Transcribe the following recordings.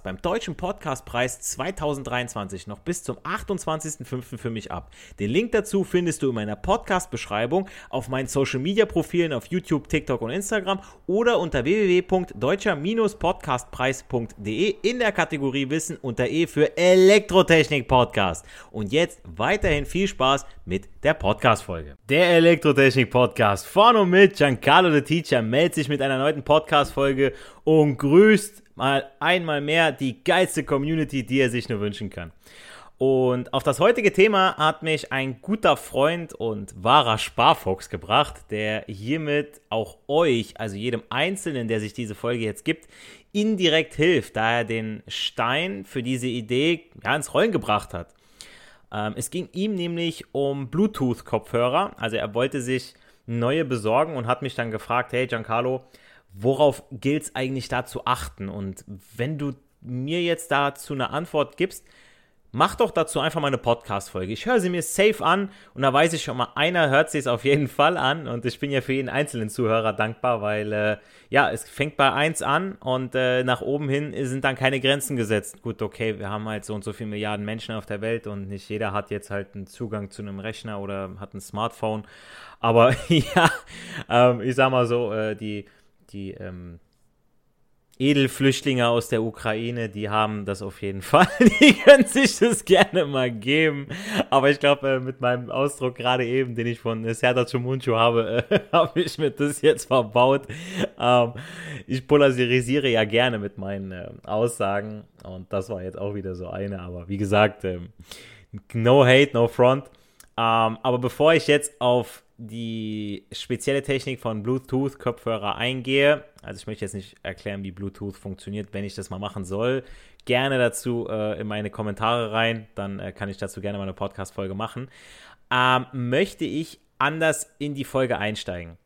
Podcast beim Deutschen Podcastpreis 2023 noch bis zum 28.05. für mich ab. Den Link dazu findest du in meiner Podcast-Beschreibung auf meinen Social-Media-Profilen auf YouTube, TikTok und Instagram oder unter www.deutscher-podcastpreis.de in der Kategorie Wissen unter E für Elektrotechnik Podcast. Und jetzt weiterhin viel Spaß mit der Podcast-Folge. Der Elektrotechnik Podcast von und mit Giancarlo the Teacher meldet sich mit einer neuen Podcast-Folge und grüßt mal einmal mehr die geilste Community, die er sich nur wünschen kann. Und auf das heutige Thema hat mich ein guter Freund und wahrer Sparfuchs gebracht, der hiermit auch euch, also jedem Einzelnen, der sich diese Folge jetzt gibt, indirekt hilft, da er den Stein für diese Idee ja, ins Rollen gebracht hat. Ähm, es ging ihm nämlich um Bluetooth-Kopfhörer. Also er wollte sich neue besorgen und hat mich dann gefragt, hey Giancarlo, worauf gilt es eigentlich da zu achten? Und wenn du mir jetzt dazu eine Antwort gibst, mach doch dazu einfach mal eine Podcast-Folge. Ich höre sie mir safe an und da weiß ich schon mal, einer hört sie es auf jeden Fall an und ich bin ja für jeden einzelnen Zuhörer dankbar, weil äh, ja, es fängt bei 1 an und äh, nach oben hin sind dann keine Grenzen gesetzt. Gut, okay, wir haben halt so und so viele Milliarden Menschen auf der Welt und nicht jeder hat jetzt halt einen Zugang zu einem Rechner oder hat ein Smartphone. Aber ja, ähm, ich sag mal so, äh, die die ähm, Edelflüchtlinge aus der Ukraine, die haben das auf jeden Fall. Die können sich das gerne mal geben. Aber ich glaube, äh, mit meinem Ausdruck gerade eben, den ich von Serdar Chumunchu habe, äh, habe ich mir das jetzt verbaut. Ähm, ich polarisiere ja gerne mit meinen äh, Aussagen. Und das war jetzt auch wieder so eine. Aber wie gesagt, ähm, no hate, no front. Ähm, aber bevor ich jetzt auf die spezielle Technik von Bluetooth-Kopfhörer eingehe, also ich möchte jetzt nicht erklären, wie Bluetooth funktioniert, wenn ich das mal machen soll, gerne dazu äh, in meine Kommentare rein, dann äh, kann ich dazu gerne mal eine Podcast-Folge machen, ähm, möchte ich anders in die Folge einsteigen.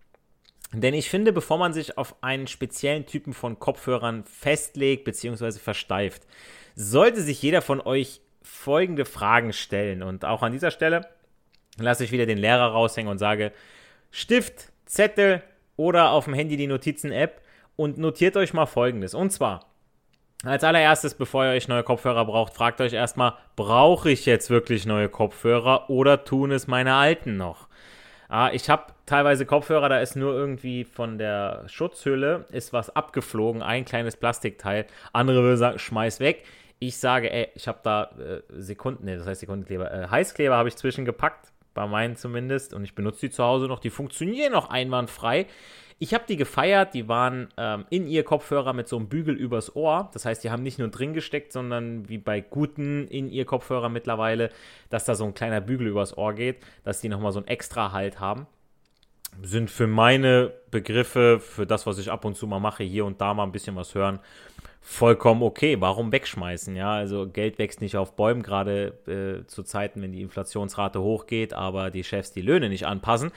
Denn ich finde, bevor man sich auf einen speziellen Typen von Kopfhörern festlegt bzw. versteift, sollte sich jeder von euch folgende Fragen stellen. Und auch an dieser Stelle lasse ich wieder den Lehrer raushängen und sage, Stift, Zettel oder auf dem Handy die Notizen-App und notiert euch mal folgendes. Und zwar, als allererstes, bevor ihr euch neue Kopfhörer braucht, fragt euch erstmal, brauche ich jetzt wirklich neue Kopfhörer oder tun es meine alten noch? Ah, ich habe teilweise Kopfhörer, da ist nur irgendwie von der Schutzhülle ist was abgeflogen, ein kleines Plastikteil. Andere würden sagen, schmeiß weg. Ich sage, ey, ich habe da äh, Sekunden, nee, das heißt Sekundenkleber, äh, Heißkleber habe ich zwischengepackt, bei meinen zumindest, und ich benutze die zu Hause noch, die funktionieren noch einwandfrei. Ich habe die gefeiert, die waren ähm, in ihr Kopfhörer mit so einem Bügel übers Ohr. Das heißt, die haben nicht nur drin gesteckt, sondern wie bei guten in ihr Kopfhörer mittlerweile, dass da so ein kleiner Bügel übers Ohr geht, dass die nochmal so ein extra Halt haben. Sind für meine Begriffe, für das, was ich ab und zu mal mache, hier und da mal ein bisschen was hören, vollkommen okay. Warum wegschmeißen? Ja, also Geld wächst nicht auf Bäumen, gerade äh, zu Zeiten, wenn die Inflationsrate hochgeht, aber die Chefs die Löhne nicht anpassen.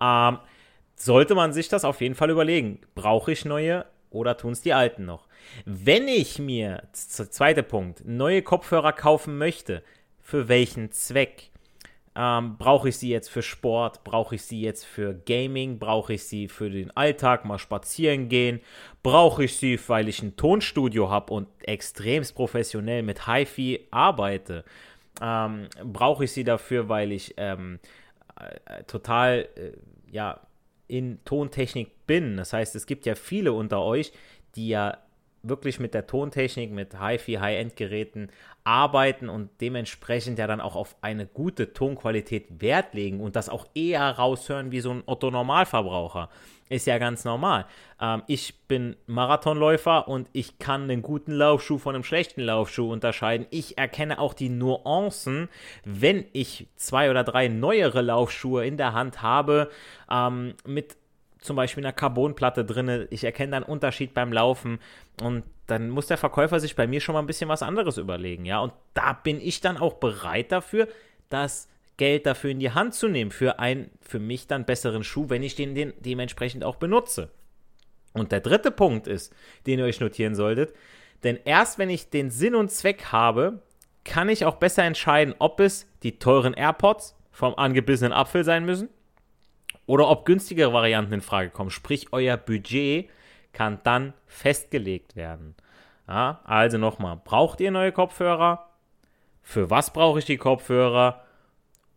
Ähm, sollte man sich das auf jeden Fall überlegen. Brauche ich neue oder tun es die alten noch? Wenn ich mir, zweiter Punkt, neue Kopfhörer kaufen möchte, für welchen Zweck? Ähm, brauche ich sie jetzt für Sport? Brauche ich sie jetzt für Gaming? Brauche ich sie für den Alltag, mal spazieren gehen? Brauche ich sie, weil ich ein Tonstudio habe und extremst professionell mit HiFi arbeite? Ähm, Brauche ich sie dafür, weil ich ähm, äh, total äh, ja, in Tontechnik bin? Das heißt, es gibt ja viele unter euch, die ja wirklich mit der Tontechnik, mit HiFi, High-End-Geräten arbeiten und dementsprechend ja dann auch auf eine gute Tonqualität Wert legen und das auch eher raushören wie so ein Otto-Normalverbraucher. Ist ja ganz normal. Ähm, ich bin Marathonläufer und ich kann einen guten Laufschuh von einem schlechten Laufschuh unterscheiden. Ich erkenne auch die Nuancen, wenn ich zwei oder drei neuere Laufschuhe in der Hand habe, ähm, mit zum Beispiel einer Carbonplatte drin. Ich erkenne dann Unterschied beim Laufen und dann muss der Verkäufer sich bei mir schon mal ein bisschen was anderes überlegen, ja. Und da bin ich dann auch bereit dafür, das Geld dafür in die Hand zu nehmen, für einen für mich dann besseren Schuh, wenn ich den, den dementsprechend auch benutze. Und der dritte Punkt ist, den ihr euch notieren solltet, denn erst wenn ich den Sinn und Zweck habe, kann ich auch besser entscheiden, ob es die teuren AirPods vom angebissenen Apfel sein müssen oder ob günstigere Varianten in Frage kommen. Sprich, euer Budget kann dann festgelegt werden. Ja, also nochmal, braucht ihr neue Kopfhörer? Für was brauche ich die Kopfhörer?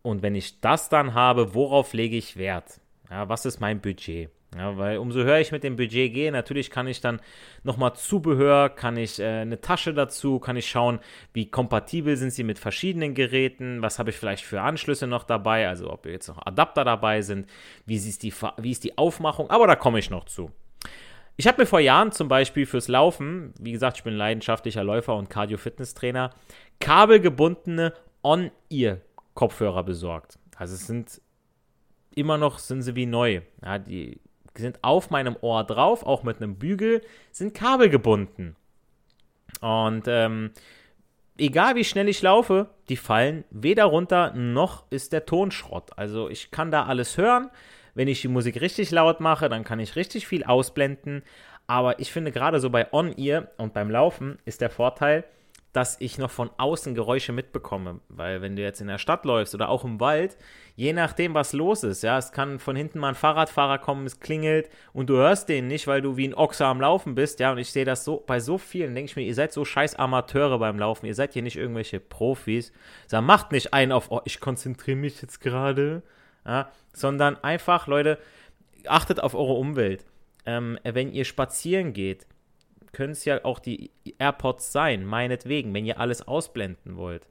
Und wenn ich das dann habe, worauf lege ich Wert? Ja, was ist mein Budget? Ja, weil umso höher ich mit dem Budget gehe, natürlich kann ich dann nochmal Zubehör, kann ich äh, eine Tasche dazu, kann ich schauen, wie kompatibel sind sie mit verschiedenen Geräten, was habe ich vielleicht für Anschlüsse noch dabei, also ob jetzt noch Adapter dabei sind, wie ist die, wie ist die Aufmachung, aber da komme ich noch zu. Ich habe mir vor Jahren zum Beispiel fürs Laufen, wie gesagt, ich bin leidenschaftlicher Läufer und Cardio-Fitness-Trainer, kabelgebundene On-Ear-Kopfhörer besorgt. Also es sind immer noch, sind sie wie neu. Ja, die sind auf meinem Ohr drauf, auch mit einem Bügel, sind Kabel gebunden. Und ähm, egal wie schnell ich laufe, die fallen weder runter noch ist der Ton Schrott. Also ich kann da alles hören. Wenn ich die Musik richtig laut mache, dann kann ich richtig viel ausblenden. Aber ich finde gerade so bei On-Ear und beim Laufen ist der Vorteil, dass ich noch von außen Geräusche mitbekomme. Weil wenn du jetzt in der Stadt läufst oder auch im Wald, je nachdem, was los ist, ja, es kann von hinten mal ein Fahrradfahrer kommen, es klingelt und du hörst den nicht, weil du wie ein Ochse am Laufen bist, ja, und ich sehe das so bei so vielen, denke ich mir, ihr seid so scheiß Amateure beim Laufen, ihr seid hier nicht irgendwelche Profis. Sag, macht nicht einen auf, oh, ich konzentriere mich jetzt gerade, ja, sondern einfach, Leute, achtet auf eure Umwelt. Ähm, wenn ihr spazieren geht, können es ja auch die AirPods sein, meinetwegen, wenn ihr alles ausblenden wollt.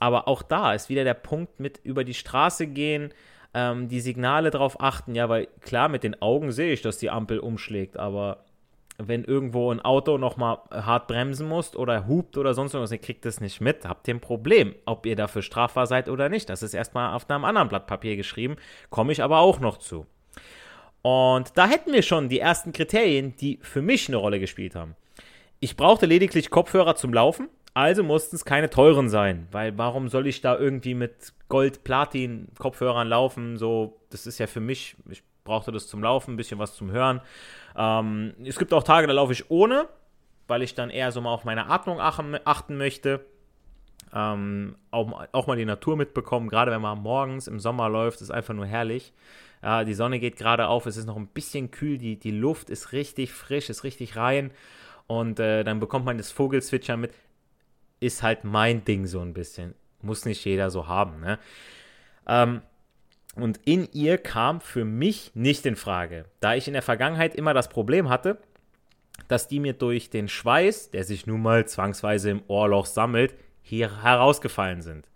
Aber auch da ist wieder der Punkt mit über die Straße gehen, ähm, die Signale drauf achten. Ja, weil klar, mit den Augen sehe ich, dass die Ampel umschlägt, aber wenn irgendwo ein Auto nochmal hart bremsen muss oder hupt oder sonst irgendwas, ihr kriegt das nicht mit, habt ihr ein Problem, ob ihr dafür strafbar seid oder nicht. Das ist erstmal auf einem anderen Blatt Papier geschrieben, komme ich aber auch noch zu. Und da hätten wir schon die ersten Kriterien, die für mich eine Rolle gespielt haben. Ich brauchte lediglich Kopfhörer zum Laufen, also mussten es keine teuren sein, weil warum soll ich da irgendwie mit Gold-Platin-Kopfhörern laufen? So, das ist ja für mich, ich brauchte das zum Laufen, ein bisschen was zum Hören. Ähm, es gibt auch Tage, da laufe ich ohne, weil ich dann eher so mal auf meine Atmung achten möchte. Ähm, auch, auch, mal die Natur mitbekommen, gerade wenn man morgens im Sommer läuft, ist einfach nur herrlich. Ja, die Sonne geht gerade auf, es ist noch ein bisschen kühl, die, die Luft ist richtig frisch, ist richtig rein. Und äh, dann bekommt man das Vogelzwitschern mit. Ist halt mein Ding so ein bisschen. Muss nicht jeder so haben, ne? Ähm, und in ihr kam für mich nicht in Frage, da ich in der Vergangenheit immer das Problem hatte, dass die mir durch den Schweiß, der sich nun mal zwangsweise im Ohrloch sammelt, hier herausgefallen sind.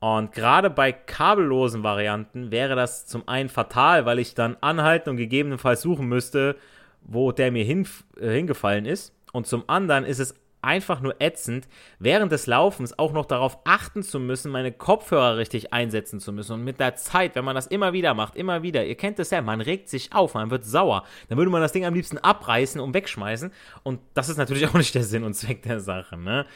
Und gerade bei kabellosen Varianten wäre das zum einen fatal, weil ich dann anhalten und gegebenenfalls suchen müsste, wo der mir hin, äh, hingefallen ist. Und zum anderen ist es einfach nur ätzend, während des Laufens auch noch darauf achten zu müssen, meine Kopfhörer richtig einsetzen zu müssen. Und mit der Zeit, wenn man das immer wieder macht, immer wieder, ihr kennt das ja, man regt sich auf, man wird sauer, dann würde man das Ding am liebsten abreißen und wegschmeißen. Und das ist natürlich auch nicht der Sinn und Zweck der Sache. Ne?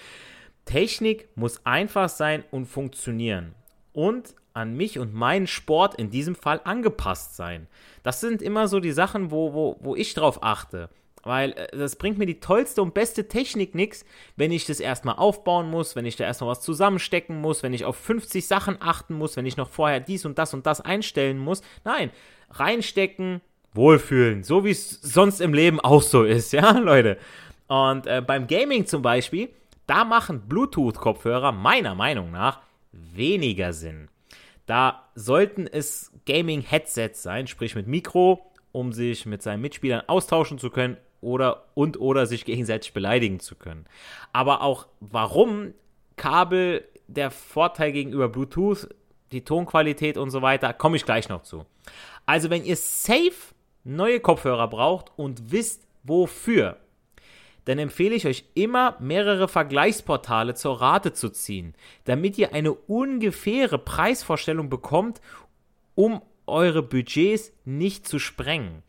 Technik muss einfach sein und funktionieren. Und an mich und meinen Sport in diesem Fall angepasst sein. Das sind immer so die Sachen, wo, wo, wo ich drauf achte. Weil äh, das bringt mir die tollste und beste Technik nichts, wenn ich das erstmal aufbauen muss, wenn ich da erstmal was zusammenstecken muss, wenn ich auf 50 Sachen achten muss, wenn ich noch vorher dies und das und das einstellen muss. Nein, reinstecken, wohlfühlen, so wie es sonst im Leben auch so ist, ja, Leute. Und äh, beim Gaming zum Beispiel, da machen Bluetooth-Kopfhörer meiner Meinung nach weniger Sinn. Da sollten es Gaming-Headsets sein, sprich mit Mikro, um sich mit seinen Mitspielern austauschen zu können oder und oder sich gegenseitig beleidigen zu können. Aber auch warum Kabel der Vorteil gegenüber Bluetooth, die Tonqualität und so weiter, komme ich gleich noch zu. Also wenn ihr safe neue Kopfhörer braucht und wisst wofür, dann empfehle ich euch immer, mehrere Vergleichsportale zur Rate zu ziehen, damit ihr eine ungefähre Preisvorstellung bekommt, um eure Budgets nicht zu sprengen.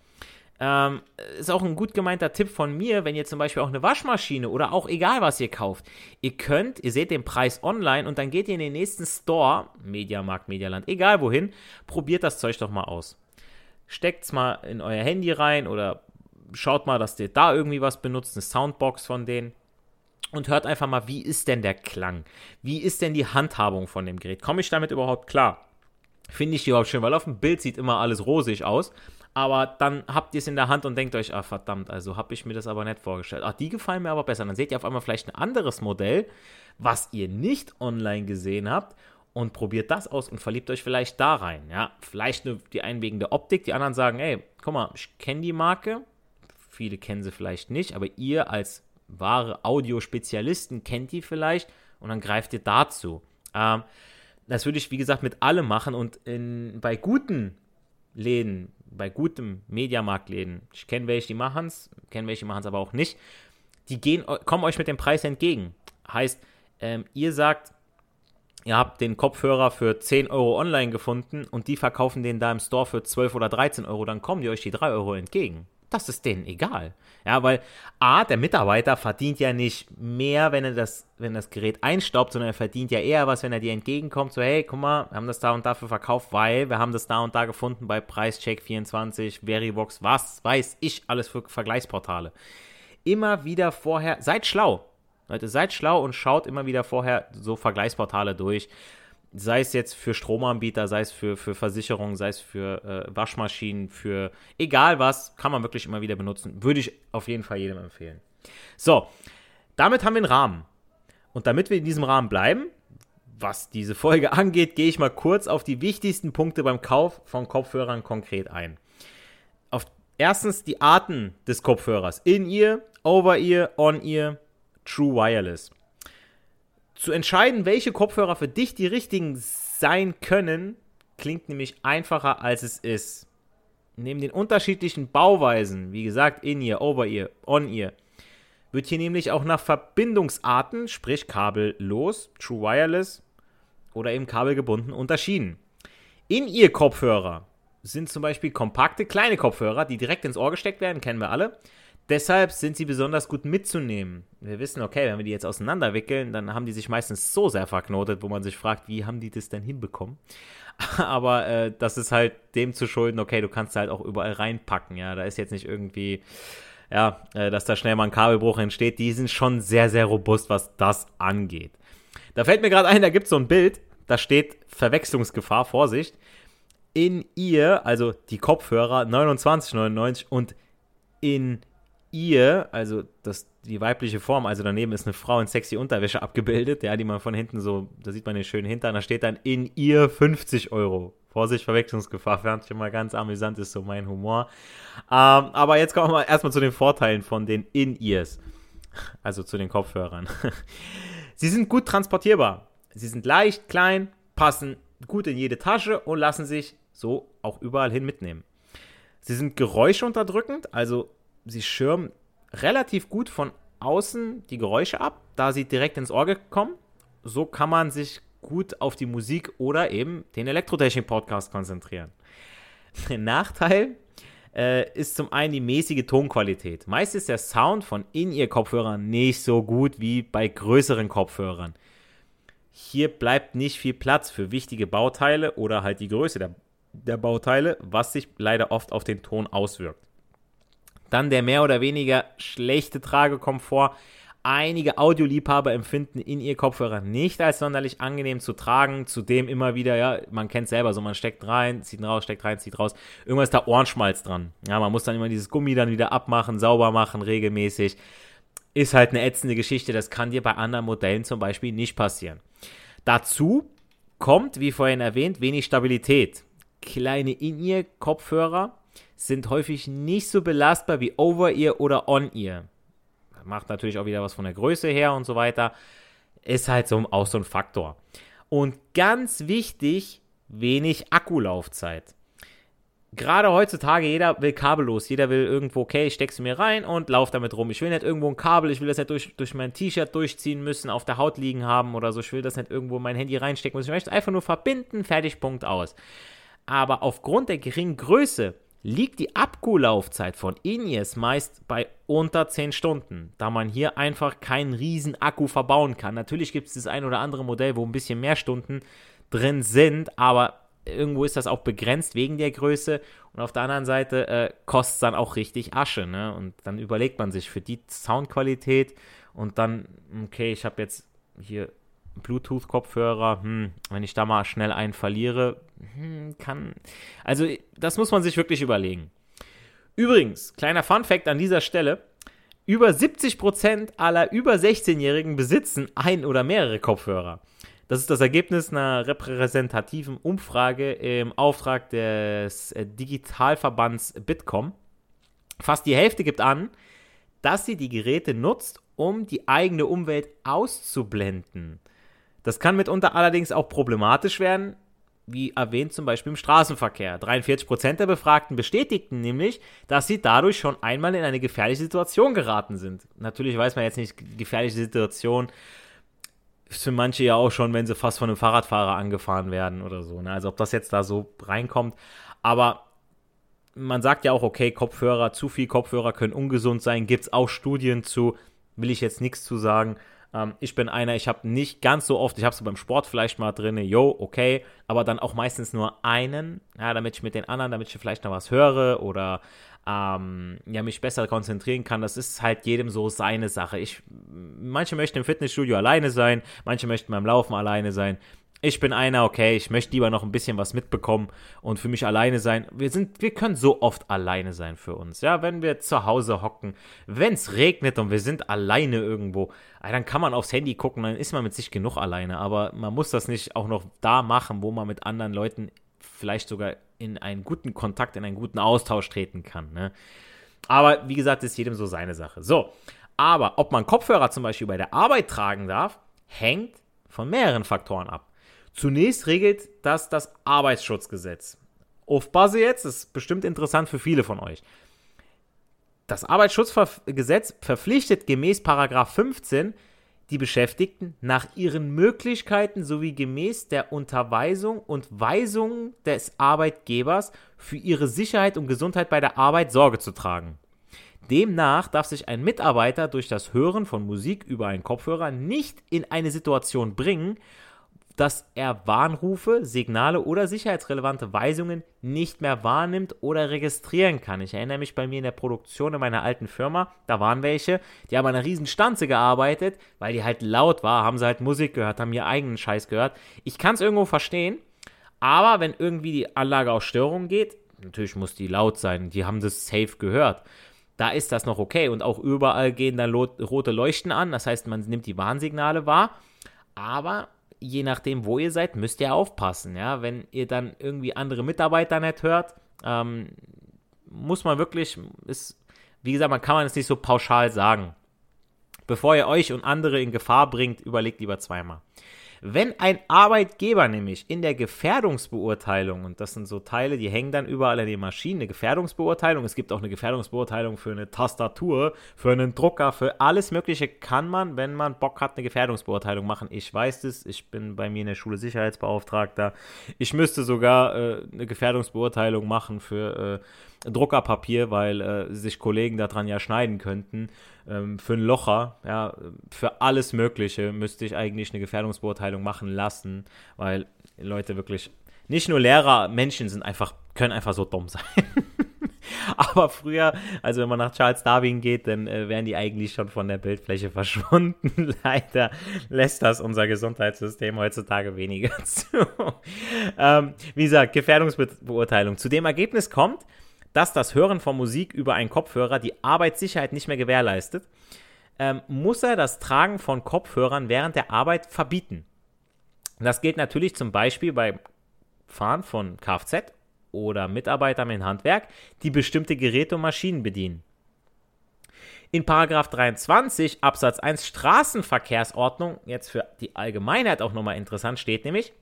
Ähm, ist auch ein gut gemeinter Tipp von mir, wenn ihr zum Beispiel auch eine Waschmaschine oder auch egal was ihr kauft. Ihr könnt, ihr seht den Preis online und dann geht ihr in den nächsten Store, Mediamarkt, Medialand, egal wohin, probiert das Zeug doch mal aus. Steckt es mal in euer Handy rein oder schaut mal, dass ihr da irgendwie was benutzt, eine Soundbox von denen. Und hört einfach mal, wie ist denn der Klang? Wie ist denn die Handhabung von dem Gerät? Komme ich damit überhaupt klar? Finde ich die überhaupt schön, weil auf dem Bild sieht immer alles rosig aus. Aber dann habt ihr es in der Hand und denkt euch, ah verdammt, also habe ich mir das aber nicht vorgestellt. Ach, die gefallen mir aber besser. Dann seht ihr auf einmal vielleicht ein anderes Modell, was ihr nicht online gesehen habt und probiert das aus und verliebt euch vielleicht da rein. Ja, vielleicht nur die einen wegen der Optik, die anderen sagen, ey, guck mal, ich kenne die Marke, viele kennen sie vielleicht nicht, aber ihr als wahre Audiospezialisten kennt die vielleicht und dann greift ihr dazu. Ähm, das würde ich, wie gesagt, mit allem machen und in, bei guten Läden, bei gutem Mediamarktläden, ich kenne welche, die machen es, kenne welche, die machen es aber auch nicht, die gehen, kommen euch mit dem Preis entgegen. Heißt, ähm, ihr sagt, ihr habt den Kopfhörer für 10 Euro online gefunden und die verkaufen den da im Store für 12 oder 13 Euro, dann kommen die euch die 3 Euro entgegen das ist denen egal. Ja, weil A, der Mitarbeiter verdient ja nicht mehr, wenn er das, wenn das Gerät einstaubt, sondern er verdient ja eher was, wenn er dir entgegenkommt, so, hey, guck mal, wir haben das da und dafür verkauft, weil wir haben das da und da gefunden bei Preischeck24, Verivox, was weiß ich, alles für Vergleichsportale. Immer wieder vorher, seid schlau. Leute, seid schlau und schaut immer wieder vorher so Vergleichsportale durch sei es jetzt für Stromanbieter, sei es für, für Versicherungen, sei es für äh, Waschmaschinen, für egal was, kann man wirklich immer wieder benutzen. Würde ich auf jeden Fall jedem empfehlen. So, damit haben wir einen Rahmen. Und damit wir in diesem Rahmen bleiben, was diese Folge angeht, gehe ich mal kurz auf die wichtigsten Punkte beim Kauf von Kopfhörern konkret ein. Auf erstens die Arten des Kopfhörers. In-Ear, Over-Ear, On-Ear, True Wireless. Zu entscheiden, welche Kopfhörer für dich die richtigen sein können, klingt nämlich einfacher als es ist. Neben den unterschiedlichen Bauweisen, wie gesagt, In-Ear, Over-Ear, On-Ear, wird hier nämlich auch nach Verbindungsarten, sprich kabellos, True Wireless oder eben kabelgebunden unterschieden. In-Ear-Kopfhörer sind zum Beispiel kompakte, kleine Kopfhörer, die direkt ins Ohr gesteckt werden, kennen wir alle. Deshalb sind sie besonders gut mitzunehmen. Wir wissen, okay, wenn wir die jetzt auseinanderwickeln, dann haben die sich meistens so sehr verknotet, wo man sich fragt, wie haben die das denn hinbekommen? Aber äh, das ist halt dem zu schulden, okay, du kannst halt auch überall reinpacken, ja. Da ist jetzt nicht irgendwie, ja, äh, dass da schnell mal ein Kabelbruch entsteht. Die sind schon sehr, sehr robust, was das angeht. Da fällt mir gerade ein, da gibt es so ein Bild, da steht Verwechslungsgefahr, Vorsicht. In ihr, also die Kopfhörer 29,99 und in ihr, also das, die weibliche Form, also daneben ist eine Frau in sexy Unterwäsche abgebildet, ja, die man von hinten so, da sieht man den schönen Hintern, da steht dann in ihr 50 Euro. Vorsicht, Verwechslungsgefahr, fand ich immer ganz amüsant, ist so mein Humor. Ähm, aber jetzt kommen wir erstmal zu den Vorteilen von den In-Ears, also zu den Kopfhörern. Sie sind gut transportierbar. Sie sind leicht, klein, passen gut in jede Tasche und lassen sich so auch überall hin mitnehmen. Sie sind geräuschunterdrückend, also sie schirmen relativ gut von außen die Geräusche ab, da sie direkt ins Ohr kommen. So kann man sich gut auf die Musik oder eben den Elektrotechnik-Podcast konzentrieren. Nachteil äh, ist zum einen die mäßige Tonqualität. Meist ist der Sound von In-Ear-Kopfhörern nicht so gut wie bei größeren Kopfhörern. Hier bleibt nicht viel Platz für wichtige Bauteile oder halt die Größe der, der Bauteile, was sich leider oft auf den Ton auswirkt. Dann der mehr oder weniger schlechte Tragekomfort. Einige Audioliebhaber empfinden in ihr Kopfhörer nicht als sonderlich angenehm zu tragen. Zudem immer wieder, ja, man kennt selber so, man steckt rein, zieht raus, steckt rein, zieht raus. Irgendwas ist da Ohrenschmalz dran. Ja, man muss dann immer dieses Gummi dann wieder abmachen, sauber machen, regelmäßig. Ist halt eine ätzende Geschichte. Das kann dir bei anderen Modellen zum Beispiel nicht passieren. Dazu kommt, wie vorhin erwähnt, wenig Stabilität. Kleine In-Ear-Kopfhörer sind häufig nicht so belastbar wie Over-Ear oder On-Ear. Macht natürlich auch wieder was von der Größe her und so weiter. Ist halt so, auch so ein Faktor. Und ganz wichtig, wenig Akkulaufzeit gerade heutzutage, jeder will kabellos, jeder will irgendwo, okay, ich steck's mir rein und lauf damit rum. Ich will nicht irgendwo ein Kabel, ich will das nicht durch, durch mein T-Shirt durchziehen müssen, auf der Haut liegen haben oder so. Ich will das nicht irgendwo in mein Handy reinstecken müssen. Ich möchte einfach nur verbinden, fertig, Punkt aus. Aber aufgrund der geringen Größe liegt die Akkulaufzeit von In-Ears meist bei unter 10 Stunden, da man hier einfach keinen riesen Akku verbauen kann. Natürlich gibt es das ein oder andere Modell, wo ein bisschen mehr Stunden drin sind, aber irgendwo ist das auch begrenzt wegen der Größe. Und auf der anderen Seite äh, kostet es dann auch richtig Asche. Ne? Und dann überlegt man sich für die Soundqualität und dann, okay, ich habe jetzt hier Bluetooth-Kopfhörer, hm, wenn ich da mal schnell einen verliere, hm, kann. Also, das muss man sich wirklich überlegen. Übrigens, kleiner Fun-Fact an dieser Stelle: Über 70% aller über 16-Jährigen besitzen ein oder mehrere Kopfhörer. Das ist das Ergebnis einer repräsentativen Umfrage im Auftrag des äh, Digitalverbands Bitkom. Fast die Hälfte gibt an, dass sie die Geräte nutzt, um die eigene Umwelt auszublenden. Das kann mitunter allerdings auch problematisch werden, wie erwähnt zum Beispiel im Straßenverkehr. 43% der Befragten bestätigten nämlich, dass sie dadurch schon einmal in eine gefährliche Situation geraten sind. Natürlich weiß man jetzt nicht, gefährliche Situation ist für manche ja auch schon, wenn sie fast von einem Fahrradfahrer angefahren werden oder so. Ne? Also ob das jetzt da so reinkommt. Aber man sagt ja auch, okay, Kopfhörer, zu viel Kopfhörer können ungesund sein. Gibt es auch Studien zu, will ich jetzt nichts zu sagen. Ähm, ich bin einer, ich habe nicht ganz so oft, ich habe es beim Sport vielleicht mal drin, yo, okay, aber dann auch meistens nur einen, ja, damit ich mit den anderen, damit ich vielleicht noch was höre oder ähm, ja, mich besser konzentrieren kann. Das ist halt jedem so seine Sache. Ich, manche möchten im Fitnessstudio alleine sein, manche möchten beim Laufen alleine sein. Ich bin einer, okay, ich möchte lieber noch ein bisschen was mitbekommen und für mich alleine sein. Wir sind, wir können so oft alleine sein für uns. Ja, wenn wir zu Hause hocken, wenn es regnet und wir sind alleine irgendwo, dann kann man aufs Handy gucken, dann ist man mit sich genug alleine. Aber man muss das nicht auch noch da machen, wo man mit anderen Leuten vielleicht sogar in einen guten Kontakt, in einen guten Austausch treten kann. Ne? Aber wie gesagt, ist jedem so seine Sache. So, aber ob man Kopfhörer zum Beispiel bei der Arbeit tragen darf, hängt von mehreren Faktoren ab. Zunächst regelt das das Arbeitsschutzgesetz. Auf Base jetzt, das ist bestimmt interessant für viele von euch. Das Arbeitsschutzgesetz verpflichtet gemäß Paragraph 15 die Beschäftigten nach ihren Möglichkeiten sowie gemäß der Unterweisung und Weisungen des Arbeitgebers für ihre Sicherheit und Gesundheit bei der Arbeit Sorge zu tragen. Demnach darf sich ein Mitarbeiter durch das Hören von Musik über einen Kopfhörer nicht in eine Situation bringen, dass er Warnrufe, Signale oder sicherheitsrelevante Weisungen nicht mehr wahrnimmt oder registrieren kann. Ich erinnere mich bei mir in der Produktion in meiner alten Firma, da waren welche, die haben an einer riesen Stanze gearbeitet, weil die halt laut war, haben sie halt Musik gehört, haben ihr eigenen Scheiß gehört. Ich kann es irgendwo verstehen, aber wenn irgendwie die Anlage auf Störung geht, natürlich muss die laut sein, die haben das safe gehört. Da ist das noch okay und auch überall gehen dann rote Leuchten an, das heißt, man nimmt die Warnsignale wahr, aber je nachdem, wo ihr seid, müsst ihr aufpassen. Ja? Wenn ihr dann irgendwie andere Mitarbeiter nicht hört, ähm, muss man wirklich, ist, wie gesagt, man kann es nicht so pauschal sagen. Bevor ihr euch und andere in Gefahr bringt, überlegt lieber zweimal. Wenn ein Arbeitgeber nämlich in der Gefährdungsbeurteilung, und das sind so Teile, die hängen dann überall an den Maschinen, eine Gefährdungsbeurteilung, es gibt auch eine Gefährdungsbeurteilung für eine Tastatur, für einen Drucker, für alles Mögliche kann man, wenn man Bock hat, eine Gefährdungsbeurteilung machen. Ich weiß das, ich bin bei mir in der Schule Sicherheitsbeauftragter. Ich müsste sogar äh, eine Gefährdungsbeurteilung machen für äh, Druckerpapier, weil äh, sich Kollegen daran ja schneiden könnten ähm, für einen Locher, ja, für alles Mögliche müsste ich eigentlich eine Gefährdungsbeurteilung machen lassen, weil Leute wirklich, nicht nur Lehrer, Menschen sind einfach, können einfach so dumm sein. Aber früher, also wenn man nach Charles Darwin geht, dann äh, wären die eigentlich schon von der Bildfläche verschwunden. Leider lässt das unser Gesundheitssystem heutzutage weniger zu. ähm, wie gesagt, Gefährdungsbeurteilung. Zu dem Ergebnis kommt, dass das Hören von Musik über einen Kopfhörer die Arbeitssicherheit nicht mehr gewährleistet, ähm, muss er das Tragen von Kopfhörern während der Arbeit verbieten. Das gilt natürlich zum Beispiel beim Fahren von Kfz oder Mitarbeitern im Handwerk, die bestimmte Geräte und Maschinen bedienen. In 23 Absatz 1 Straßenverkehrsordnung, jetzt für die Allgemeinheit auch nochmal interessant, steht nämlich,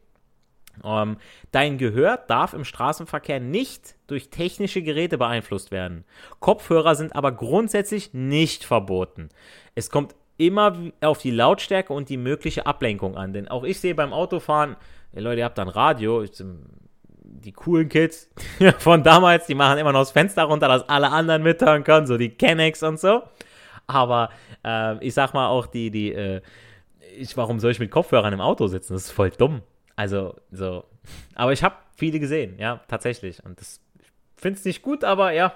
ähm, dein Gehör darf im Straßenverkehr nicht durch technische Geräte beeinflusst werden. Kopfhörer sind aber grundsätzlich nicht verboten. Es kommt immer auf die Lautstärke und die mögliche Ablenkung an. Denn auch ich sehe beim Autofahren, ey Leute, ihr habt dann Radio, die coolen Kids von damals, die machen immer noch das Fenster runter, dass alle anderen mithören können, so die Kennex und so. Aber äh, ich sag mal auch die, die, äh, ich, warum soll ich mit Kopfhörern im Auto sitzen? Das ist voll dumm. Also, so. Aber ich habe viele gesehen, ja, tatsächlich. Und das finde es nicht gut, aber ja.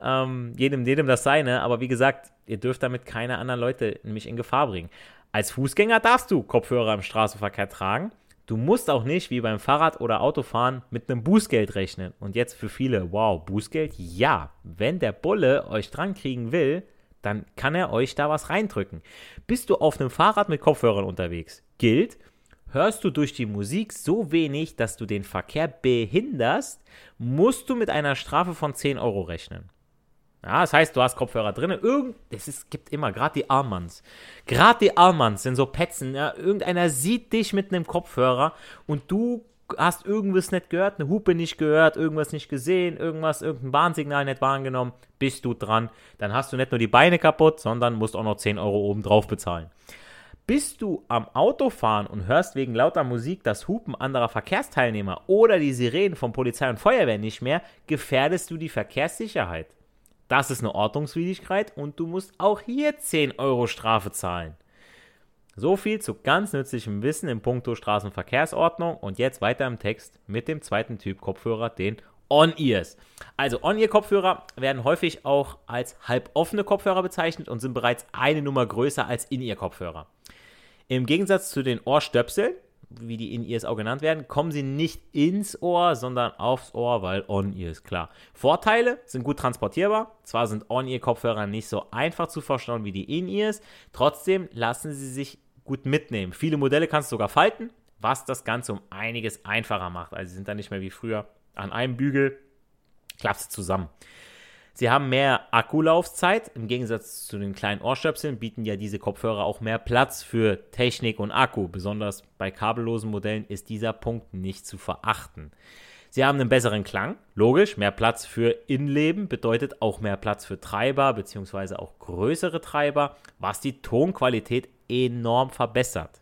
Ähm, jedem, jedem das seine. Aber wie gesagt, ihr dürft damit keine anderen Leute nämlich in Gefahr bringen. Als Fußgänger darfst du Kopfhörer im Straßenverkehr tragen. Du musst auch nicht, wie beim Fahrrad- oder Autofahren, mit einem Bußgeld rechnen. Und jetzt für viele, wow, Bußgeld? Ja. Wenn der Bulle euch dran kriegen will, dann kann er euch da was reindrücken. Bist du auf einem Fahrrad mit Kopfhörern unterwegs? Gilt, hörst du durch die Musik so wenig, dass du den Verkehr behinderst, musst du mit einer Strafe von 10 Euro rechnen. Ja, das heißt, du hast Kopfhörer drin. Irgend, es gibt immer, gerade die Armmanns. Gerade die Armmanns sind so Petzen. Ja, irgendeiner sieht dich mit einem Kopfhörer und du hast irgendwas nicht gehört, eine Hupe nicht gehört, irgendwas nicht gesehen, irgendwas, irgendein Warnsignal nicht wahrgenommen, bist du dran. Dann hast du nicht nur die Beine kaputt, sondern musst auch noch 10 Euro oben drauf bezahlen. Bist du am Autofahren und hörst wegen lauter Musik das Hupen anderer Verkehrsteilnehmer oder die Sirenen von Polizei und Feuerwehr nicht mehr, gefährdest du die Verkehrssicherheit. Das ist eine Ordnungswidrigkeit und du musst auch hier 10 Euro Strafe zahlen. So viel zu ganz nützlichem Wissen im Punkto Straßenverkehrsordnung und jetzt weiter im Text mit dem zweiten Typ Kopfhörer, den On-Ears. Also On-Ear-Kopfhörer werden häufig auch als halboffene Kopfhörer bezeichnet und sind bereits eine Nummer größer als In-Ear-Kopfhörer. Im Gegensatz zu den Ohrstöpseln, wie die In-Ears auch genannt werden, kommen sie nicht ins Ohr, sondern aufs Ohr, weil On-Ear ist klar. Vorteile sind gut transportierbar. Zwar sind On-Ear-Kopfhörer nicht so einfach zu verstauen wie die In-Ears, trotzdem lassen sie sich gut mitnehmen. Viele Modelle kannst du sogar falten, was das Ganze um einiges einfacher macht. Also sie sind dann nicht mehr wie früher an einem Bügel, klappst zusammen. Sie haben mehr Akkulaufzeit. Im Gegensatz zu den kleinen Ohrstöpseln bieten ja diese Kopfhörer auch mehr Platz für Technik und Akku. Besonders bei kabellosen Modellen ist dieser Punkt nicht zu verachten. Sie haben einen besseren Klang, logisch. Mehr Platz für Innenleben bedeutet auch mehr Platz für Treiber bzw. auch größere Treiber, was die Tonqualität enorm verbessert.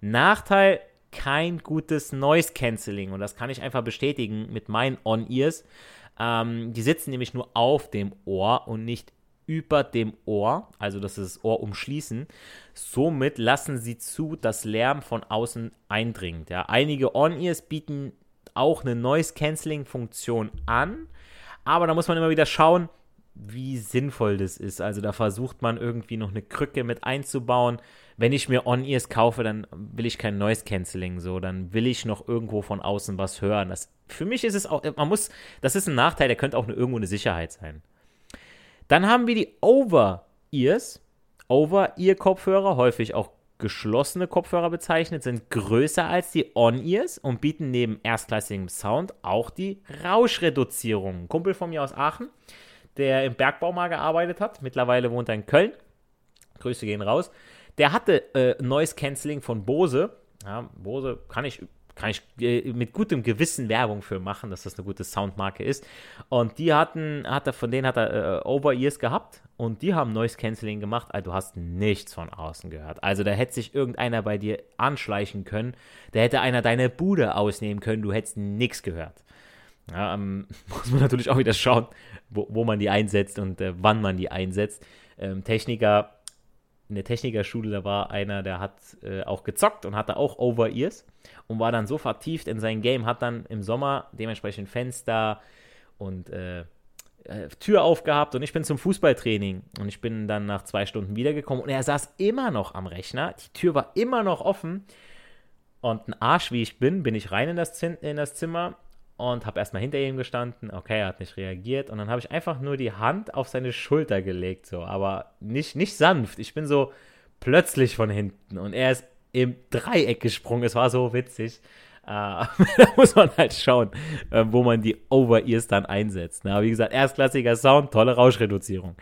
Nachteil kein gutes Noise Cancelling und das kann ich einfach bestätigen mit meinen On-Ears. Ähm, die sitzen nämlich nur auf dem Ohr und nicht über dem Ohr, also das ist das Ohr umschließen. Somit lassen sie zu, dass Lärm von außen eindringt. Ja. Einige On-Ears bieten auch eine Noise Cancelling Funktion an, aber da muss man immer wieder schauen, wie sinnvoll das ist. Also da versucht man irgendwie noch eine Krücke mit einzubauen. Wenn ich mir On-Ears kaufe, dann will ich kein Noise Cancelling so, dann will ich noch irgendwo von außen was hören. Das, für mich ist es auch, man muss, das ist ein Nachteil, der könnte auch eine, irgendwo eine Sicherheit sein. Dann haben wir die Over-Ears. Over-Ear-Kopfhörer, häufig auch geschlossene Kopfhörer bezeichnet, sind größer als die On-Ears und bieten neben erstklassigem Sound auch die Rauschreduzierung. Ein Kumpel von mir aus Aachen, der im Bergbau mal gearbeitet hat. Mittlerweile wohnt er in Köln. Grüße gehen raus. Der hatte äh, Noise Cancelling von Bose. Ja, Bose kann ich kann ich äh, mit gutem Gewissen Werbung für machen, dass das eine gute Soundmarke ist. Und die hatten, hat er, von denen hat er äh, Over-Ears gehabt und die haben Noise Cancelling gemacht. Also du hast nichts von außen gehört. Also da hätte sich irgendeiner bei dir anschleichen können. Da hätte einer deine Bude ausnehmen können. Du hättest nichts gehört. Ja, ähm, muss man natürlich auch wieder schauen, wo, wo man die einsetzt und äh, wann man die einsetzt. Ähm, Techniker, in der Technikerschule, da war einer, der hat äh, auch gezockt und hatte auch Over-Ears und war dann so vertieft in sein Game, hat dann im Sommer dementsprechend Fenster und äh, äh, Tür aufgehabt und ich bin zum Fußballtraining und ich bin dann nach zwei Stunden wiedergekommen und er saß immer noch am Rechner, die Tür war immer noch offen und ein Arsch wie ich bin, bin ich rein in das, in das Zimmer und habe erstmal hinter ihm gestanden. Okay, er hat nicht reagiert. Und dann habe ich einfach nur die Hand auf seine Schulter gelegt, so, aber nicht, nicht sanft. Ich bin so plötzlich von hinten und er ist im Dreieck gesprungen. Es war so witzig. da muss man halt schauen, äh, wo man die Over-Ears dann einsetzt. Na, wie gesagt, erstklassiger Sound, tolle Rauschreduzierung.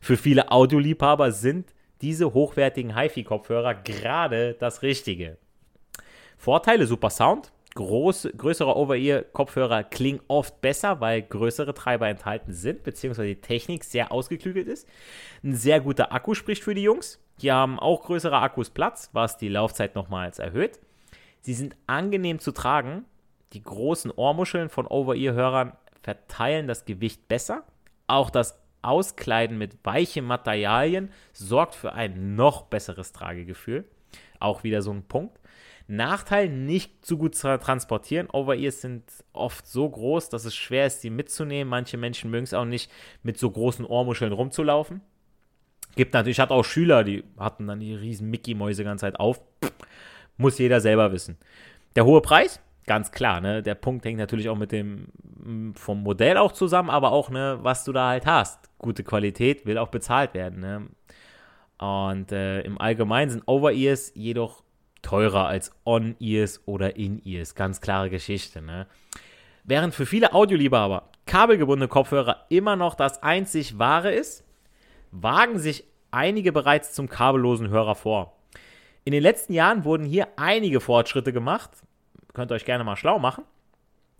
Für viele Audioliebhaber sind diese hochwertigen HiFi-Kopfhörer gerade das Richtige. Vorteile: super Sound. Groß, größere Over-Ear-Kopfhörer klingen oft besser, weil größere Treiber enthalten sind, beziehungsweise die Technik sehr ausgeklügelt ist. Ein sehr guter Akku spricht für die Jungs. Die haben auch größere Akkus Platz, was die Laufzeit nochmals erhöht. Sie sind angenehm zu tragen. Die großen Ohrmuscheln von Over-Ear-Hörern verteilen das Gewicht besser. Auch das Auskleiden mit weichen Materialien sorgt für ein noch besseres Tragegefühl. Auch wieder so ein Punkt. Nachteil, nicht zu gut zu transportieren. Over-Ears sind oft so groß, dass es schwer ist, sie mitzunehmen. Manche Menschen mögen es auch nicht, mit so großen Ohrmuscheln rumzulaufen. Gibt natürlich, hat auch Schüler, die hatten dann die riesen Mickey-Mäuse die ganze Zeit auf. Muss jeder selber wissen. Der hohe Preis, ganz klar, ne? Der Punkt hängt natürlich auch mit dem vom Modell auch zusammen, aber auch, ne, was du da halt hast. Gute Qualität will auch bezahlt werden, ne? Und äh, im Allgemeinen sind Over-Ears jedoch teurer als On-Ears oder In-Ears. Ganz klare Geschichte, ne? Während für viele Audioliebhaber kabelgebundene Kopfhörer immer noch das einzig wahre ist, wagen sich einige bereits zum kabellosen Hörer vor. In den letzten Jahren wurden hier einige Fortschritte gemacht. Könnt ihr euch gerne mal schlau machen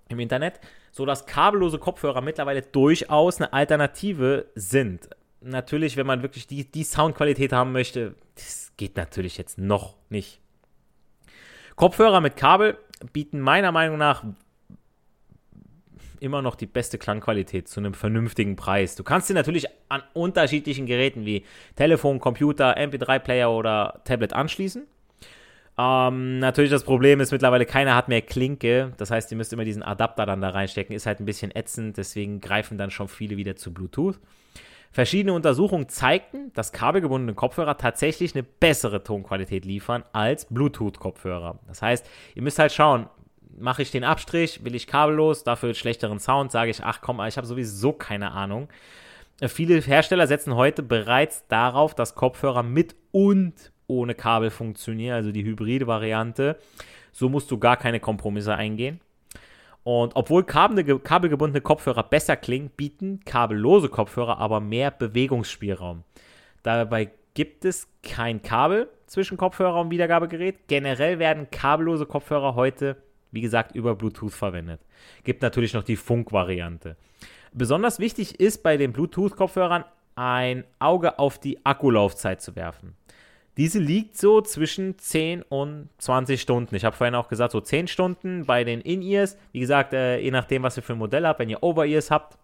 im Internet, sodass kabellose Kopfhörer mittlerweile durchaus eine Alternative sind. Natürlich, wenn man wirklich die, die Soundqualität haben möchte, das geht natürlich jetzt noch nicht. Kopfhörer mit Kabel bieten meiner Meinung nach immer noch die beste Klangqualität zu einem vernünftigen Preis. Du kannst sie natürlich an unterschiedlichen Geräten wie Telefon, Computer, MP3-Player oder Tablet anschließen. Ähm, natürlich das Problem ist mittlerweile, keiner hat mehr Klinke. Das heißt, ihr müsst immer diesen Adapter dann da reinstecken. Ist halt ein bisschen ätzend, deswegen greifen dann schon viele wieder zu Bluetooth. Verschiedene Untersuchungen zeigten, dass kabelgebundene Kopfhörer tatsächlich eine bessere Tonqualität liefern als Bluetooth-Kopfhörer. Das heißt, ihr müsst halt schauen, mache ich den Abstrich, will ich kabellos, dafür schlechteren Sound, sage ich, ach komm, ich habe sowieso keine Ahnung. Äh, viele Hersteller setzen heute bereits darauf, dass Kopfhörer mit und ohne Kabel funktionieren, also die hybride Variante. So musst du gar keine Kompromisse eingehen. Und obwohl kabelgebundene Kopfhörer besser klingen, bieten kabellose Kopfhörer aber mehr Bewegungsspielraum. Dabei gibt es kein Kabel zwischen Kopfhörer und Wiedergabegerät. Generell werden kabellose Kopfhörer heute wie gesagt, über Bluetooth verwendet. Gibt natürlich noch die Funkvariante. Besonders wichtig ist bei den Bluetooth-Kopfhörern ein Auge auf die Akkulaufzeit zu werfen. Diese liegt so zwischen 10 und 20 Stunden. Ich habe vorhin auch gesagt, so 10 Stunden bei den In-Ears. Wie gesagt, äh, je nachdem, was ihr für ein Modell habt, wenn ihr Over-Ears habt,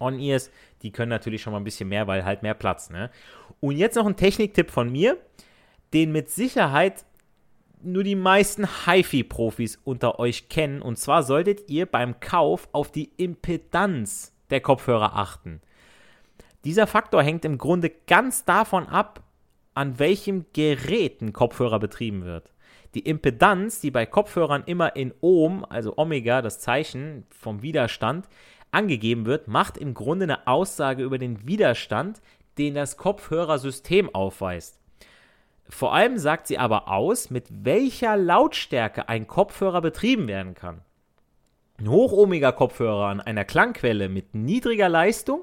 On-Ears, die können natürlich schon mal ein bisschen mehr, weil halt mehr Platz. Ne? Und jetzt noch ein Techniktipp von mir, den mit Sicherheit nur die meisten HiFi-Profis unter euch kennen. Und zwar solltet ihr beim Kauf auf die Impedanz der Kopfhörer achten. Dieser Faktor hängt im Grunde ganz davon ab, an welchem Gerät ein Kopfhörer betrieben wird. Die Impedanz, die bei Kopfhörern immer in Ohm, also Omega, das Zeichen vom Widerstand, angegeben wird, macht im Grunde eine Aussage über den Widerstand, den das Kopfhörersystem aufweist. Vor allem sagt sie aber aus, mit welcher Lautstärke ein Kopfhörer betrieben werden kann. Ein Hochohmiger-Kopfhörer an einer Klangquelle mit niedriger Leistung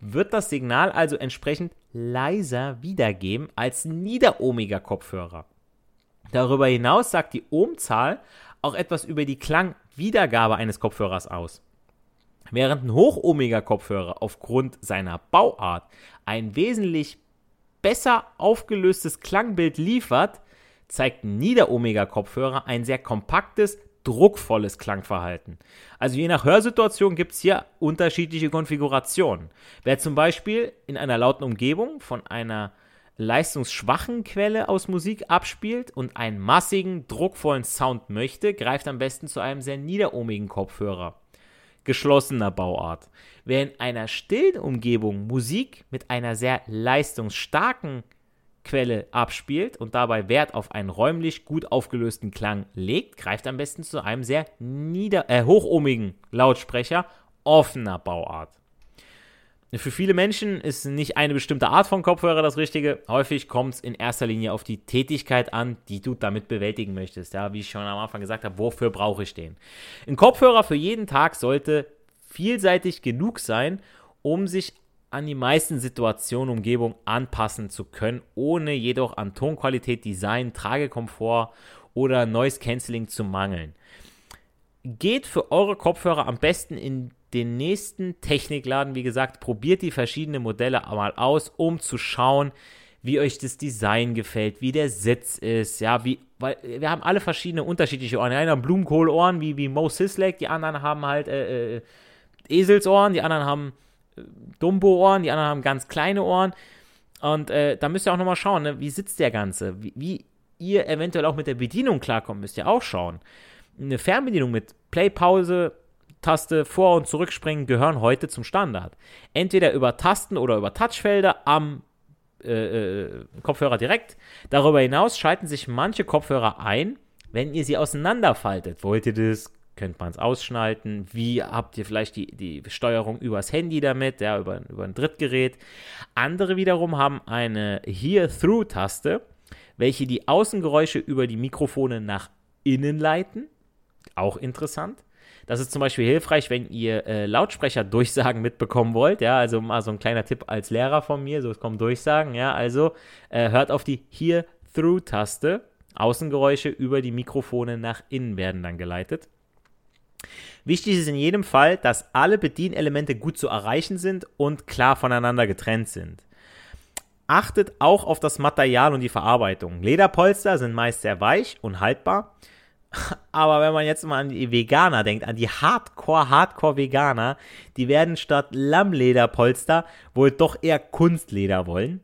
wird das Signal also entsprechend leiser wiedergeben als Niederohmiger-Kopfhörer. Darüber hinaus sagt die Ohmzahl auch etwas über die Klangwiedergabe eines Kopfhörers aus. Während ein hochohmiger Kopfhörer aufgrund seiner Bauart ein wesentlich besser aufgelöstes Klangbild liefert, zeigt ein Nieder-Omega-Kopfhörer ein sehr kompaktes, druckvolles Klangverhalten. Also je nach Hörsituation gibt es hier unterschiedliche Konfigurationen. Wer zum Beispiel in einer lauten Umgebung von einer leistungsschwachen Quelle aus Musik abspielt und einen massigen, druckvollen Sound möchte, greift am besten zu einem sehr niederohmigen Kopfhörer geschlossener Bauart. Wer in einer stillen Umgebung Musik mit einer sehr leistungsstarken Quelle abspielt und dabei Wert auf einen räumlich gut aufgelösten Klang legt, greift am besten zu einem sehr nieder äh, hochohmigen Lautsprecher offener Bauart. Für viele Menschen ist nicht eine bestimmte Art von Kopfhörer das Richtige. Häufig kommt es in erster Linie auf die Tätigkeit an, die du damit bewältigen möchtest. Ja, wie ich schon am Anfang gesagt habe, wofür brauche ich den? Ein Kopfhörer für jeden Tag sollte vielseitig genug sein, um sich an die meisten Situationen, Umgebung anpassen zu können, ohne jedoch an Tonqualität, Design, Tragekomfort oder Noise Cancelling zu mangeln. Geht für eure Kopfhörer am besten in den nächsten Technikladen. Wie gesagt, probiert die verschiedenen Modelle mal aus, um zu schauen, wie euch das Design gefällt, wie der Sitz ist, ja, wie, weil wir haben alle verschiedene unterschiedliche Ohren. Die einen haben Blumenkohlohren wie, wie Mo Sislek, die anderen haben halt äh, äh, Eselsohren, die anderen haben Dumbo-Ohren, die anderen haben ganz kleine Ohren. Und äh, da müsst ihr auch nochmal schauen, ne, wie sitzt der Ganze, wie, wie ihr eventuell auch mit der Bedienung klarkommt, müsst ihr auch schauen. Eine Fernbedienung mit Play, Pause, Taste vor- und zurückspringen gehören heute zum Standard. Entweder über Tasten oder über Touchfelder am äh, äh, Kopfhörer direkt. Darüber hinaus schalten sich manche Kopfhörer ein, wenn ihr sie auseinanderfaltet. Wollt ihr das? Könnt man es ausschalten? Wie habt ihr vielleicht die, die Steuerung übers Handy damit, ja, über, über ein Drittgerät? Andere wiederum haben eine Hear-Through-Taste, welche die Außengeräusche über die Mikrofone nach innen leiten. Auch interessant. Das ist zum Beispiel hilfreich, wenn ihr äh, Lautsprecherdurchsagen mitbekommen wollt. Ja, also mal so ein kleiner Tipp als Lehrer von mir. So, es kommen Durchsagen. Ja, also äh, hört auf die Hear-Through-Taste. Außengeräusche über die Mikrofone nach innen werden dann geleitet. Wichtig ist in jedem Fall, dass alle Bedienelemente gut zu erreichen sind und klar voneinander getrennt sind. Achtet auch auf das Material und die Verarbeitung. Lederpolster sind meist sehr weich und haltbar. Aber wenn man jetzt mal an die Veganer denkt, an die Hardcore-Hardcore-Veganer, die werden statt Lammlederpolster wohl doch eher Kunstleder wollen.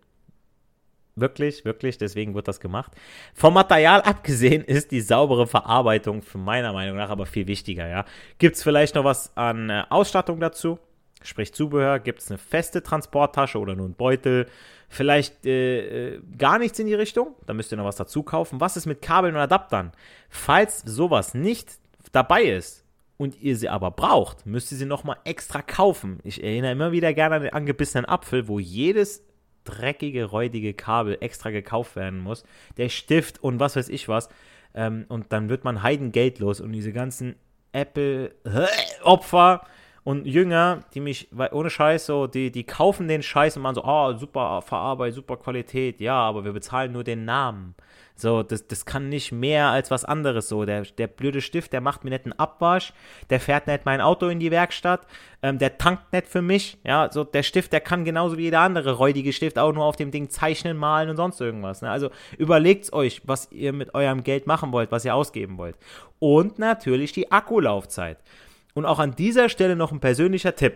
Wirklich, wirklich, deswegen wird das gemacht. Vom Material abgesehen ist die saubere Verarbeitung für meiner Meinung nach aber viel wichtiger, ja. Gibt es vielleicht noch was an äh, Ausstattung dazu? Sprich Zubehör, gibt es eine feste Transporttasche oder nur einen Beutel? Vielleicht äh, äh, gar nichts in die Richtung, da müsst ihr noch was dazu kaufen. Was ist mit Kabeln und Adaptern? Falls sowas nicht dabei ist und ihr sie aber braucht, müsst ihr sie nochmal extra kaufen. Ich erinnere immer wieder gerne an den angebissenen Apfel, wo jedes dreckige, räudige Kabel extra gekauft werden muss. Der Stift und was weiß ich was. Ähm, und dann wird man heidengeldlos und diese ganzen Apple-Opfer und Jünger, die mich, ohne Scheiß so, die, die kaufen den Scheiß und machen so, oh, super Verarbeitung, super Qualität, ja, aber wir bezahlen nur den Namen. So, das, das kann nicht mehr als was anderes so. Der, der blöde Stift, der macht mir nicht einen Abwasch, der fährt nicht mein Auto in die Werkstatt, ähm, der tankt nicht für mich, ja, so der Stift, der kann genauso wie jeder andere räudige Stift auch nur auf dem Ding zeichnen, malen und sonst irgendwas. Ne? Also überlegt's euch, was ihr mit eurem Geld machen wollt, was ihr ausgeben wollt. Und natürlich die Akkulaufzeit. Und auch an dieser Stelle noch ein persönlicher Tipp.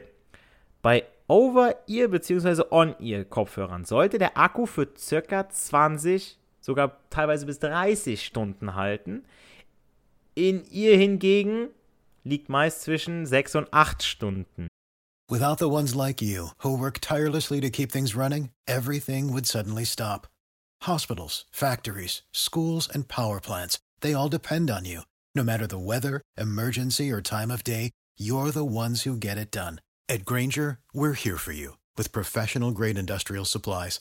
Bei Over-Ear bzw. On-Ear-Kopfhörern sollte der Akku für circa 20, sogar teilweise bis 30 Stunden halten. In ihr hingegen liegt meist zwischen 6 und 8 Stunden. Without the ones like you, who work tirelessly to keep things running, everything would suddenly stop. Hospitals, factories, schools, and power plants, they all depend on you. No matter the weather, emergency, or time of day, you're the ones who get it done. At Granger, we're here for you with professional grade industrial supplies.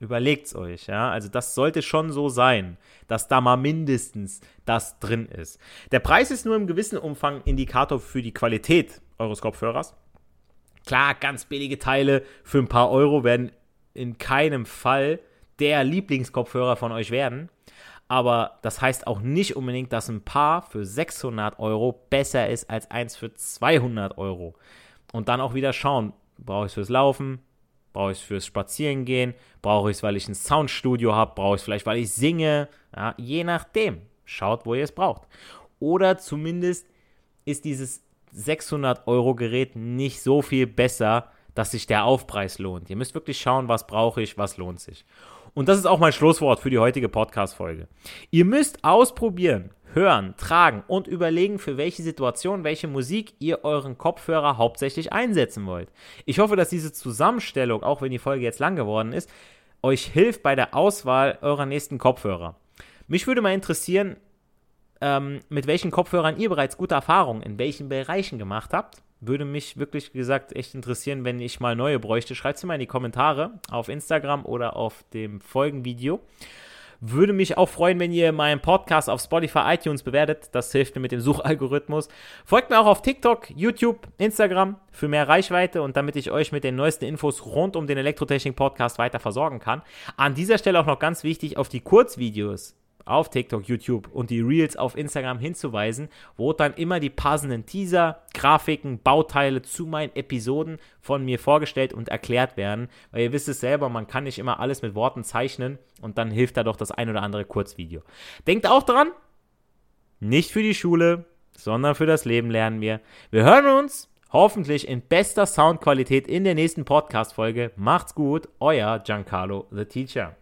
Überlegt's euch, ja. Also das sollte schon so sein, dass da mal mindestens das drin ist. Der Preis ist nur im gewissen Umfang Indikator für die Qualität eures Kopfhörers. Klar, ganz billige Teile für ein paar Euro werden in keinem Fall der Lieblingskopfhörer von euch werden. Aber das heißt auch nicht unbedingt, dass ein Paar für 600 Euro besser ist als eins für 200 Euro. Und dann auch wieder schauen, brauche ich es fürs Laufen, Brauche ich es fürs Spazierengehen? Brauche ich es, weil ich ein Soundstudio habe? Brauche ich es vielleicht, weil ich singe? Ja, je nachdem. schaut, wo ihr es braucht. Oder zumindest ist dieses 600 Euro Gerät nicht so viel besser, dass sich der Aufpreis lohnt. Ihr müsst wirklich schauen, was brauche ich, was lohnt sich. Und das ist auch mein Schlusswort für die heutige Podcast-Folge. Ihr müsst ausprobieren, hören, tragen und überlegen, für welche Situation, welche Musik ihr euren Kopfhörer hauptsächlich einsetzen wollt. Ich hoffe, dass diese Zusammenstellung, auch wenn die Folge jetzt lang geworden ist, euch hilft bei der Auswahl eurer nächsten Kopfhörer. Mich würde mal interessieren, ähm, mit welchen Kopfhörern ihr bereits gute Erfahrungen in welchen Bereichen gemacht habt. Würde mich wirklich gesagt echt interessieren, wenn ich mal neue bräuchte. Schreibt sie mal in die Kommentare auf Instagram oder auf dem Folgenvideo. Würde mich auch freuen, wenn ihr meinen Podcast auf Spotify, iTunes bewertet. Das hilft mir mit dem Suchalgorithmus. Folgt mir auch auf TikTok, YouTube, Instagram für mehr Reichweite und damit ich euch mit den neuesten Infos rund um den Elektrotechnik Podcast weiter versorgen kann. An dieser Stelle auch noch ganz wichtig auf die Kurzvideos auf TikTok, YouTube und die Reels auf Instagram hinzuweisen, wo dann immer die passenden Teaser, Grafiken, Bauteile zu meinen Episoden von mir vorgestellt und erklärt werden. Weil ihr wisst es selber, man kann nicht immer alles mit Worten zeichnen und dann hilft da doch das ein oder andere Kurzvideo. Denkt auch dran, nicht für die Schule, sondern für das Leben lernen wir. Wir hören uns hoffentlich in bester Soundqualität in der nächsten Podcast-Folge. Macht's gut, euer Giancarlo the Teacher.